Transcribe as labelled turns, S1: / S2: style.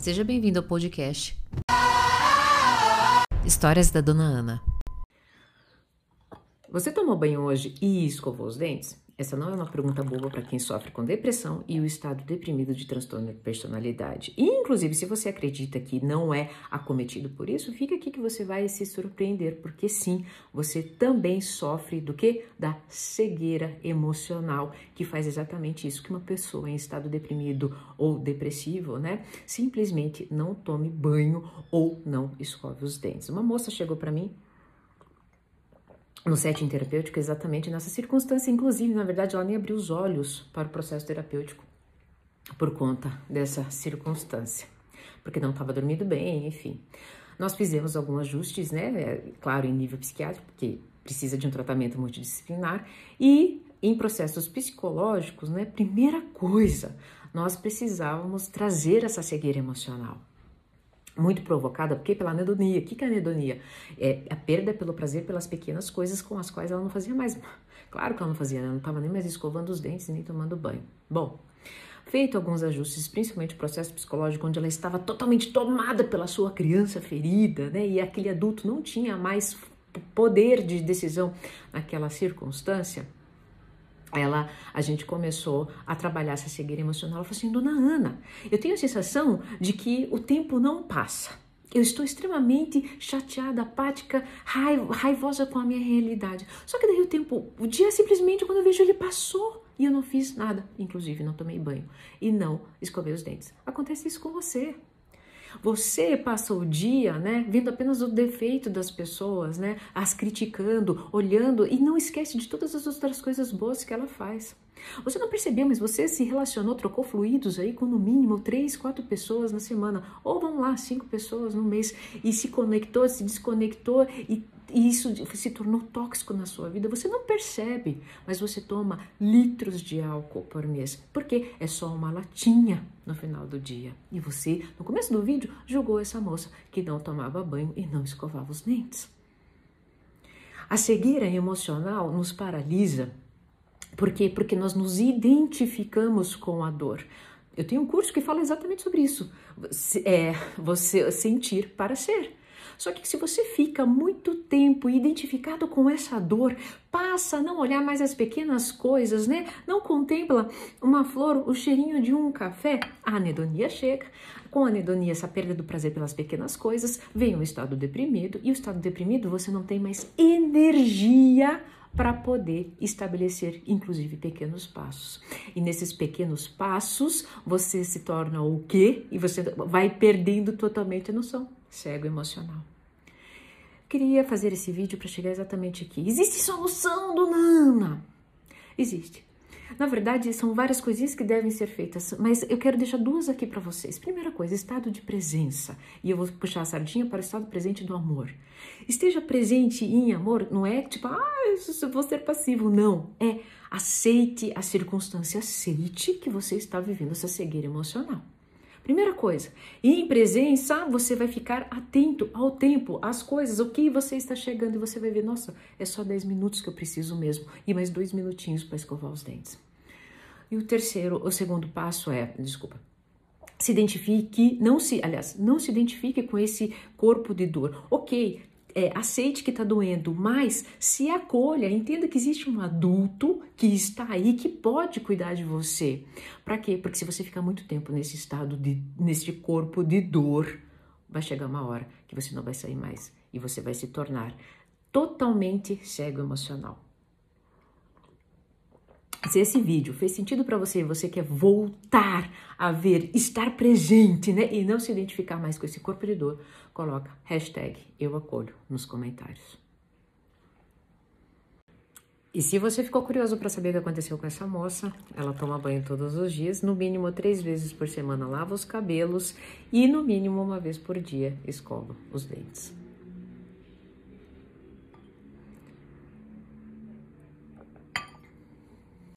S1: Seja bem-vindo ao podcast Histórias da Dona Ana. Você tomou banho hoje e escovou os dentes? Essa não é uma pergunta boba para quem sofre com depressão e o estado deprimido de transtorno de personalidade. E, inclusive, se você acredita que não é acometido por isso, fica aqui que você vai se surpreender, porque sim, você também sofre do que? Da cegueira emocional, que faz exatamente isso que uma pessoa em estado deprimido ou depressivo, né, simplesmente não tome banho ou não escove os dentes. Uma moça chegou para mim no setting terapêutico exatamente nessa circunstância. Inclusive, na verdade, ela nem abriu os olhos para o processo terapêutico por conta dessa circunstância, porque não estava dormindo bem, enfim. Nós fizemos alguns ajustes, né? É, claro, em nível psiquiátrico, porque precisa de um tratamento multidisciplinar, e em processos psicológicos, né? Primeira coisa, nós precisávamos trazer essa cegueira emocional muito provocada, porque pela anedonia. O que é anedonia? É a perda pelo prazer pelas pequenas coisas com as quais ela não fazia mais. Claro que ela não fazia, ela né? não estava nem mais escovando os dentes nem tomando banho. Bom, feito alguns ajustes, principalmente o processo psicológico, onde ela estava totalmente tomada pela sua criança ferida, né? E aquele adulto não tinha mais poder de decisão naquela circunstância ela, a gente começou a trabalhar essa cegueira emocional. Ela falou assim, dona Ana, eu tenho a sensação de que o tempo não passa. Eu estou extremamente chateada, apática, raivosa com a minha realidade. Só que daí o tempo, o dia simplesmente, quando eu vejo, ele passou e eu não fiz nada. Inclusive, não tomei banho e não escovei os dentes. Acontece isso com você. Você passa o dia, né, vendo apenas o defeito das pessoas, né, as criticando, olhando e não esquece de todas as outras coisas boas que ela faz. Você não percebeu, mas você se relacionou, trocou fluidos aí com no mínimo três, quatro pessoas na semana, ou vamos lá, cinco pessoas no mês, e se conectou, se desconectou e e isso se tornou tóxico na sua vida, você não percebe, mas você toma litros de álcool por mês, porque é só uma latinha no final do dia. E você, no começo do vídeo, julgou essa moça que não tomava banho e não escovava os dentes. A cegueira emocional nos paralisa. Por quê? Porque nós nos identificamos com a dor. Eu tenho um curso que fala exatamente sobre isso. É você sentir para ser. Só que se você fica muito tempo identificado com essa dor, passa a não olhar mais as pequenas coisas, né? Não contempla uma flor, o cheirinho de um café, a anedonia chega. Com a anedonia, essa perda do prazer pelas pequenas coisas, vem um estado deprimido, e o estado deprimido você não tem mais energia para poder estabelecer, inclusive, pequenos passos. E nesses pequenos passos, você se torna o quê? E você vai perdendo totalmente a noção. Cego emocional. Queria fazer esse vídeo para chegar exatamente aqui. Existe solução, dona Ana? Existe. Na verdade, são várias coisinhas que devem ser feitas, mas eu quero deixar duas aqui para vocês. Primeira coisa, estado de presença. E eu vou puxar a sardinha para o estado presente do amor. Esteja presente em amor, não é tipo, ah, eu vou ser passivo. Não. É aceite a circunstância, aceite que você está vivendo essa cegueira emocional. Primeira coisa, em presença você vai ficar atento ao tempo, às coisas, o que você está chegando e você vai ver, nossa, é só 10 minutos que eu preciso mesmo e mais dois minutinhos para escovar os dentes. E o terceiro, o segundo passo é, desculpa, se identifique, não se, aliás, não se identifique com esse corpo de dor. Ok, é, aceite que está doendo, mas se acolha, entenda que existe um adulto que está aí que pode cuidar de você. Para quê? Porque se você ficar muito tempo nesse estado de, nesse corpo de dor, vai chegar uma hora que você não vai sair mais e você vai se tornar totalmente cego emocional. Se esse vídeo fez sentido para você, você quer voltar a ver, estar presente, né? E não se identificar mais com esse corpo de dor, coloca hashtag eu acolho nos comentários. E se você ficou curioso para saber o que aconteceu com essa moça, ela toma banho todos os dias, no mínimo três vezes por semana lava os cabelos e no mínimo uma vez por dia escova os dentes.